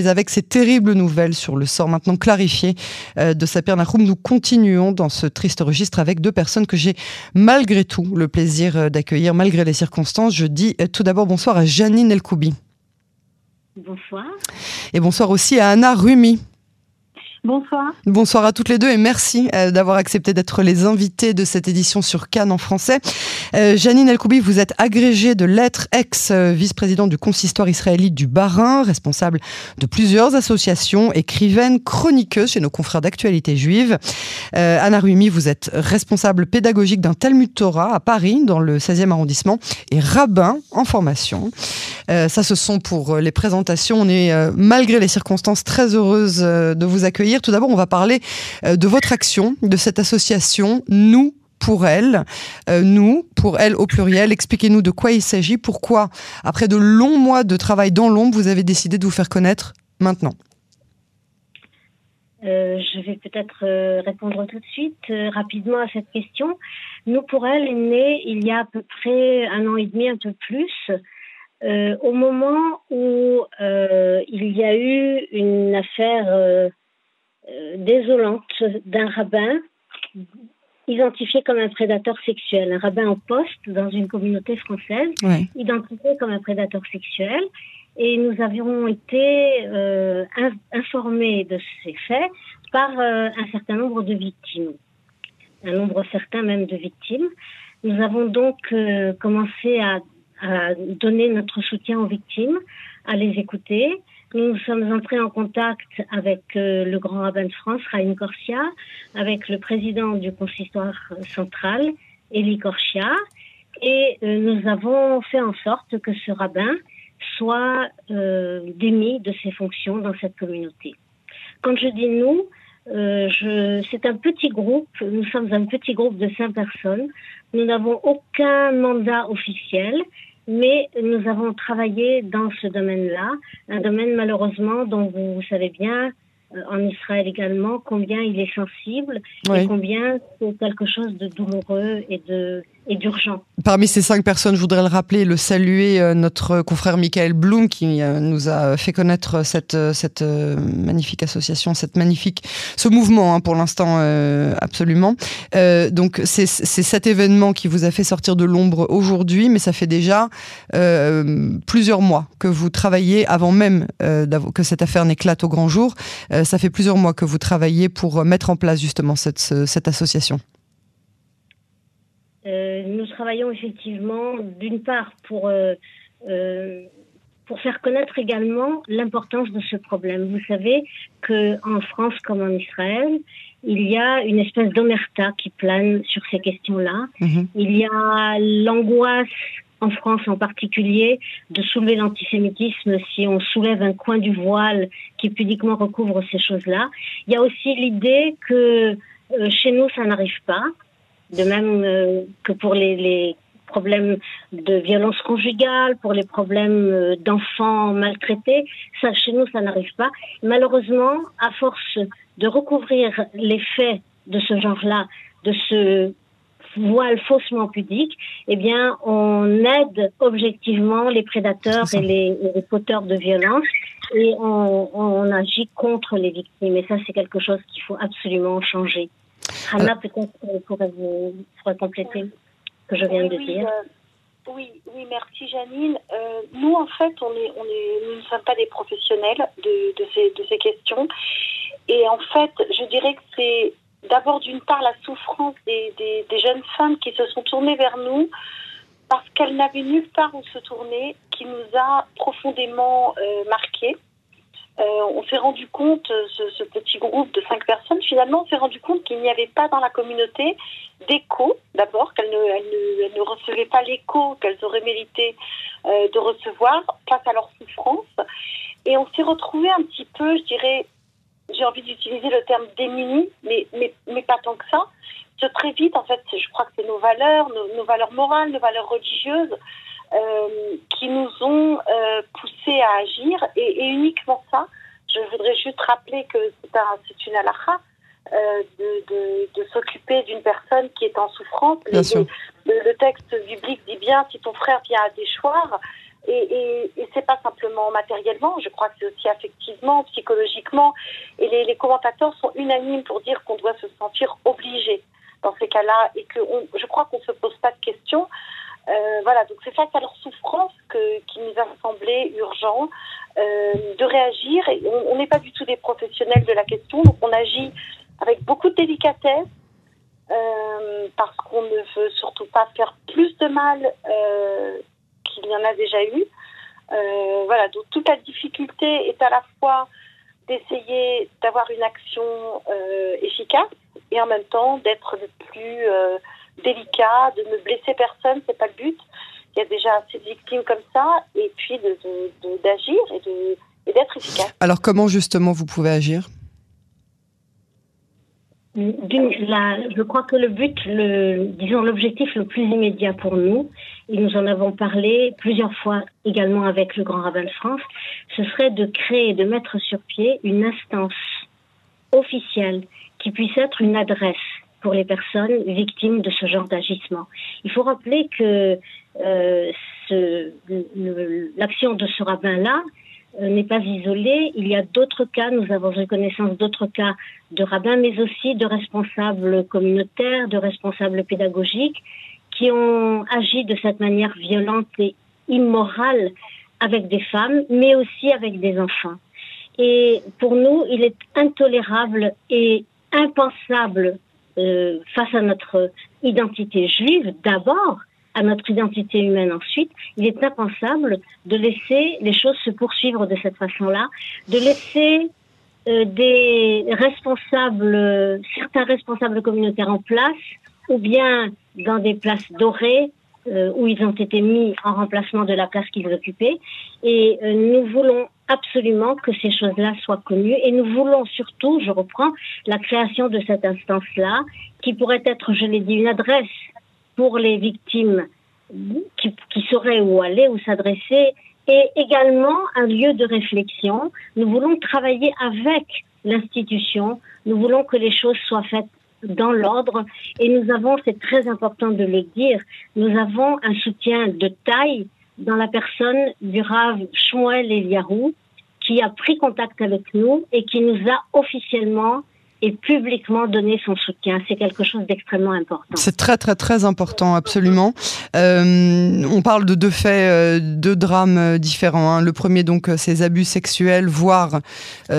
mais avec ces terribles nouvelles sur le sort maintenant clarifié de Sapir Nahum, nous continuons dans ce triste registre avec deux personnes que j'ai malgré tout le plaisir d'accueillir, malgré les circonstances. Je dis tout d'abord bonsoir à Janine Elkoubi. Bonsoir. Et bonsoir aussi à Anna Rumi. Bonsoir. Bonsoir à toutes les deux et merci euh, d'avoir accepté d'être les invités de cette édition sur Cannes en français. Euh, Janine Elkoubi, vous êtes agrégée de lettres, ex-vice-présidente du consistoire israélite du Bas-Rhin, responsable de plusieurs associations, écrivaine, chroniqueuse chez nos confrères d'actualité juive. Euh, Anna Rumi, vous êtes responsable pédagogique d'un Talmud Torah à Paris, dans le 16e arrondissement, et rabbin en formation. ça, ce sont pour les présentations. On est, malgré les circonstances, très heureuse de vous accueillir tout d'abord, on va parler euh, de votre action, de cette association Nous pour elle, euh, nous, pour elle au pluriel. Expliquez-nous de quoi il s'agit, pourquoi, après de longs mois de travail dans l'ombre, vous avez décidé de vous faire connaître maintenant. Euh, je vais peut-être répondre tout de suite rapidement à cette question. Nous, pour elle, est née il y a à peu près un an et demi, un peu plus, au moment où il y a eu une affaire désolante d'un rabbin identifié comme un prédateur sexuel, un rabbin en poste dans une communauté française, identifié comme un prédateur sexuel. Et nous avions été euh, informés de ces faits par euh, un certain nombre de victimes, un nombre certain même de victimes. Nous avons donc commencé à, à, donner notre soutien aux victimes, à les écouter, nous sommes entrés en contact avec euh, le grand rabbin de France, Raïm Corsia, avec le président du consistoire central, Elie Corsia, et euh, nous avons fait en sorte que ce rabbin soit euh, démis de ses fonctions dans cette communauté. Quand je dis nous, euh, c'est un petit groupe, nous sommes un petit groupe de cinq personnes. Nous n'avons aucun mandat officiel, mais nous avons travaillé dans ce domaine-là, un domaine malheureusement dont vous, savez bien, euh, en Israël également, combien il est sensible et combien c'est quelque chose de douloureux et de et. Parmi ces cinq personnes, je voudrais le rappeler, le saluer euh, notre confrère Michael Blum qui euh, nous a fait connaître cette, euh, magnifique association, cette magnifique, ce mouvement hein, pour l'instant absolument. donc c'est cet événement qui vous a fait sortir de l'ombre aujourd'hui, mais ça fait déjà plusieurs mois que vous travaillez avant même que cette affaire n'éclate au grand jour. ça fait plusieurs mois que vous travaillez pour mettre en place justement cette association. Euh, nous travaillons effectivement d'une part pour, euh, euh, pour faire connaître également l'importance de ce problème. Vous savez qu'en France comme en Israël, il y a une espèce d'omerta qui plane sur ces questions-là. Mhm. Il y a l'angoisse en France en particulier, de soulever l'antisémitisme si on soulève un coin du voile qui pudiquement recouvre ces choses-là. Il y a aussi l'idée que chez nous, ça n'arrive pas, de même euh, que pour les, les, problèmes de violence conjugale, pour les problèmes euh, d'enfants maltraités. Ça, chez nous, ça n'arrive pas. Malheureusement, à force de recouvrir les faits de ce genre-là, de ce voile faussement pudique, eh bien, on aide objectivement les prédateurs et les, les fauteurs de violence et on, on agit contre les victimes. Et ça, c'est quelque chose qu'il faut absolument changer. Anna, peut-être pourrait vous compléter ce que je viens de dire. Euh, oui, oui, merci Janine. Euh, nous, en fait, on est, on est, nous ne sommes pas des professionnels de, de, ces, de ces questions. Et en fait, je dirais que c'est d'abord d'une part la souffrance des, des, des, jeunes femmes qui se sont tournées vers nous parce qu'elles n'avaient nulle part où se tourner, qui nous a profondément euh, marqués. Euh, on s'est rendu compte, euh, ce, petit groupe de cinq personnes, finalement, on s'est rendu compte qu'il n'y avait pas dans la communauté d'écho, d'abord, qu'elles ne, recevaient pas l'écho qu'elles auraient mérité euh, de recevoir face à leur souffrance. Et on s'est retrouvé un petit peu, je dirais, j'ai envie d'utiliser le terme démunis, mais, pas tant que ça. Très vite, en fait, je crois que c'est nos valeurs, nos, valeurs morales, nos valeurs religieuses, qui nous ont poussés à agir et, uniquement ça. Je voudrais juste rappeler que c'est une halakha euh, de, de, s'occuper d'une personne qui est en souffrance. Le, le, texte biblique dit bien si ton frère vient à déchoir, Et, et, c'est pas simplement matériellement, je crois que c'est aussi affectivement, psychologiquement. Et les, les commentateurs sont unanimes pour dire qu'on doit se sentir obligé dans ces cas-là et que je crois qu'on se pose pas de questions. Euh, voilà, donc c'est face à leur souffrance que, qu'il nous a semblé urgent euh, de réagir. On n'est pas du tout des professionnels de la question, donc on agit avec beaucoup de délicatesse euh, parce qu'on ne veut surtout pas faire plus de mal qu'il y en a déjà eu. Voilà, donc toute la difficulté est à la fois d'essayer d'avoir une action efficace et en même temps d'être le plus délicat, de ne blesser personne, c'est pas le but. Il y a déjà assez de victimes comme ça, et puis d'agir de, et d'être efficace. Alors comment justement vous pouvez agir? Je crois que le but, le, disons l'objectif le plus immédiat pour nous, et nous en avons parlé plusieurs fois également avec le Grand Rabbin de France, ce serait de créer, de mettre sur pied une instance officielle qui puisse être une adresse pour les personnes victimes de ce genre d'agissement. Il faut rappeler que euh, l'action de ce rabbin-là euh, n'est pas isolée. Il y a d'autres cas, nous avons eu connaissance d'autres cas de rabbins, mais aussi de responsables communautaires, de responsables pédagogiques qui ont agi de cette manière violente et immorale avec des femmes, mais aussi avec des enfants. Et pour nous, il est intolérable et impensable euh, face à notre identité juive d'abord, à notre identité humaine ensuite, il est impensable de laisser les choses se poursuivre de cette façon-là, de laisser euh, des responsables, certains responsables communautaires en place, ou bien dans des places dorées, euh, où ils ont été mis en remplacement de la place qu'ils occupaient. Et nous voulons absolument que ces choses-là soient connues. Et nous voulons surtout, je reprends, la création de cette instance-là qui pourrait être, je l'ai dit, une adresse pour les victimes qui, sauraient où aller, où s'adresser et également un lieu de réflexion. Nous voulons travailler avec l'institution, nous voulons que les choses soient faites dans l'ordre. Et nous avons, c'est très important de le dire, nous avons un soutien de taille dans la personne du Rav Shmuel Eliarou qui a pris contact avec nous et qui nous a officiellement et publiquement donner son soutien. C'est quelque chose d'extrêmement important. C'est très très très important, absolument. Euh, on parle de deux faits, euh, deux drames euh, différents. Hein. Le premier donc ces abus sexuels, voire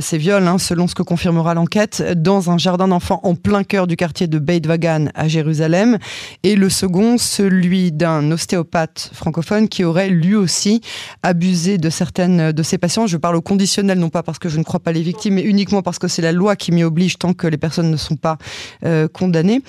ces viols, hein, selon ce que confirmera l'enquête, dans un jardin d'enfants en plein cœur du quartier de Beit Vagan à Jérusalem. Et le second, celui d'un ostéopathe francophone qui aurait lui aussi abusé de certaines de ses patients. Je parle au conditionnel, non pas parce que je ne crois pas les victimes, mais uniquement parce que c'est la loi qui m'y oblige que les personnes ne sont pas euh, condamnées.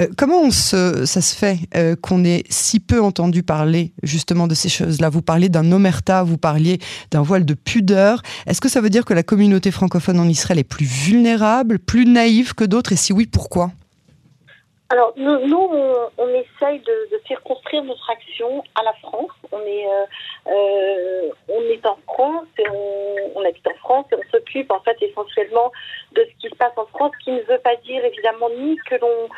Euh, comment ça se fait euh, qu'on ait si peu entendu parler justement de ces choses-là? Vous parliez d'un omerta, vous parliez d'un voile de pudeur. Est-ce que ça veut dire que la communauté francophone en Israël est plus vulnérable, plus naïve que d'autres? Et si oui, pourquoi? Alors, nous, on, essaye de, de, circonscrire notre action à la France. On est, on est en France et on, on, habite en France et on s'occupe en fait essentiellement de en France, ce qui ne veut pas dire évidemment ni que l'on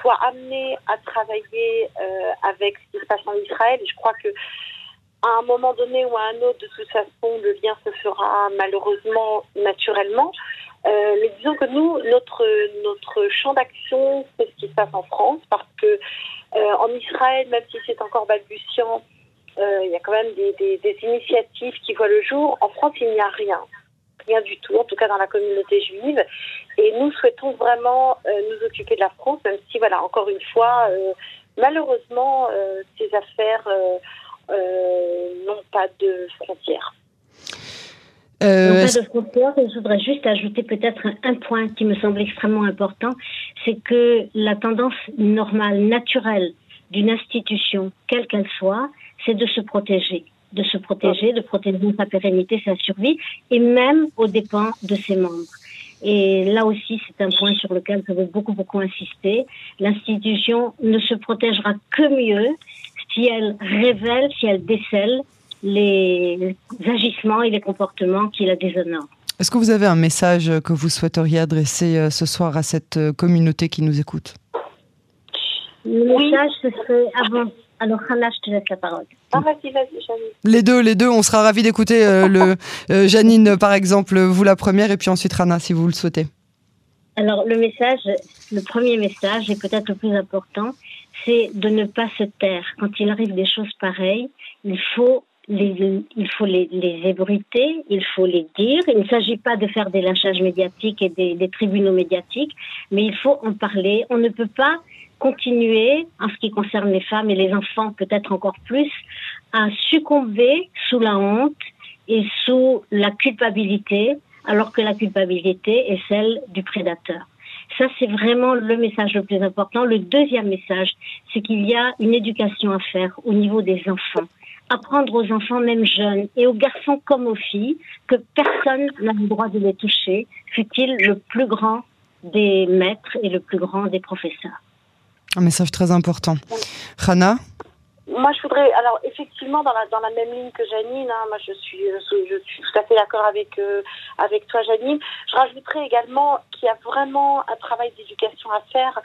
soit amené à travailler euh, avec ce qui se passe en Israël. je crois que à un moment donné ou à un autre, de toute façon, le lien se fera malheureusement naturellement. Euh, mais disons que nous, notre, notre champ d'action, c'est ce qui se passe en France, parce que euh, en Israël, même si c'est encore balbutiant, il y a quand même des, initiatives qui voient le jour. En France, il n'y a rien. Rien du tout, en tout cas dans la communauté juive. Et nous souhaitons vraiment euh, nous occuper de la France, même si, voilà, encore une fois, euh, malheureusement, ces affaires n'ont pas de frontières. Euh, pas de frontières, je voudrais juste ajouter peut-être un, point qui me semble extrêmement important, c'est que la tendance normale, naturelle d'une institution, quelle qu'elle soit, c'est de se protéger, de se protéger, de protéger sa pérennité, sa survie, et même aux dépens de ses membres. Et là aussi, c'est un point sur lequel je veux beaucoup, beaucoup insister. L'institution ne se protégera que mieux si elle révèle, si elle décèle les agissements et les comportements qui la déshonorent. Est-ce que vous avez un message que vous souhaiteriez adresser euh, ce soir à cette euh, communauté qui nous écoute? Le message, ce serait avant, Alors, Hannah, je te laisse la parole. Ah, vas-y, vas-y, Janine. Les deux, les deux, on sera ravis d'écouter euh, le euh, Janine, par exemple, vous la première, et puis ensuite Rana, si vous le souhaitez. Alors, le message, le premier message, et peut-être le plus important, c'est de ne pas se taire. Quand il arrive des choses pareilles, il faut les, il faut les, les ébruiter, il faut les dire. Il ne s'agit pas de faire des lynchages médiatiques et des, des tribunaux médiatiques, mais il faut en parler. On ne peut pas continuer, en ce qui concerne les femmes et les enfants peut-être encore plus, à succomber sous la honte et sous la culpabilité, alors que la culpabilité est celle du prédateur. Ça, c'est vraiment le message le plus important. Le deuxième message, c'est qu'il y a une éducation à faire au niveau des enfants. Apprendre aux enfants, même jeunes, et aux garçons comme aux filles, que personne n'a le droit de les toucher, fut-il le plus grand des maîtres et le plus grand des professeurs. Un message très important. Rana moi, je voudrais, alors effectivement, dans la, même ligne que Janine, hein, moi je suis, je, suis tout à fait d'accord avec, euh, avec toi, Janine. Je rajouterais également qu'il y a vraiment un travail d'éducation à faire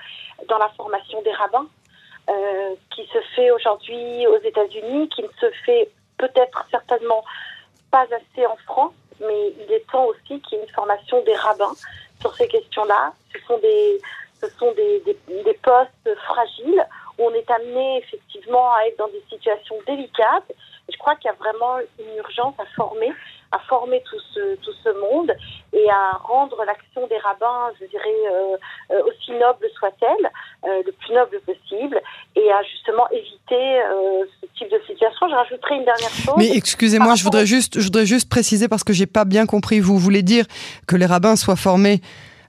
dans la formation des rabbins, euh, qui se fait aujourd'hui aux États-Unis, qui ne se fait peut-être certainement pas assez en France, mais il est temps aussi qu'il y ait une formation des rabbins sur ces questions-là. Ce sont des, sont des, des, des postes fragiles où on est amené effectivement à être dans des situations délicates. je crois qu'il y a vraiment une urgence à former, à former tout ce, tout ce monde et à rendre l'action des rabbins, je dirais, euh, euh aussi noble soit-elle, euh, le plus noble possible, et à justement éviter ce type de situation. Je rajouterai une dernière chose. Mais excusez-moi, je voudrais juste, je voudrais juste préciser parce que j'ai pas bien compris. Vous voulez dire que les rabbins soient formés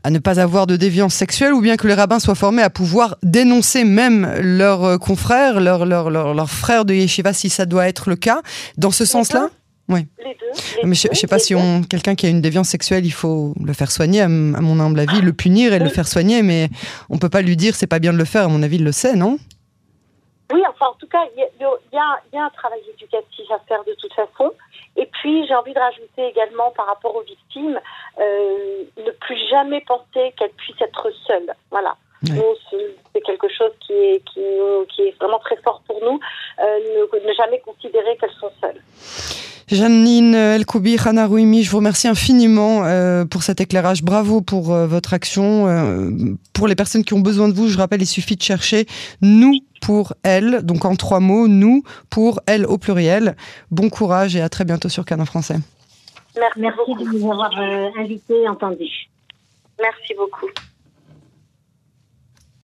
à ne pas avoir de déviance sexuelle ou bien que les rabbins soient formés à pouvoir dénoncer même leurs euh, confrères, leurs, frères de yeshiva si ça doit être le cas. Dans ce sens-là oui. Les deux. Les mais je, ne sais pas si on quelqu'un qui a une déviance sexuelle, il faut le faire soigner, à, mon humble avis, le punir et le faire soigner, mais on peut pas lui dire c'est pas bien de le faire. À mon avis, il le sait, non? Oui, enfin, en tout cas, il y, y, y, a un travail éducatif à faire de toute façon. Et puis, j'ai envie de rajouter également par rapport aux victimes, euh, ne plus jamais penser qu'elles puissent être seules. Voilà. C'est quelque chose qui est, qui, qui, est vraiment très fort pour nous, euh, ne, ne jamais considérer qu'elles sont seules. Janine Elkoubi, Hana Rouimi, je vous remercie infiniment euh, pour cet éclairage. Bravo pour euh, votre action. Euh, pour les personnes qui ont besoin de vous, je rappelle, il suffit de chercher nous pour elle, donc en trois mots, nous pour elle au pluriel. Bon courage et à très bientôt sur Canon Français. Merci, de nous avoir invité et entendu. Merci beaucoup.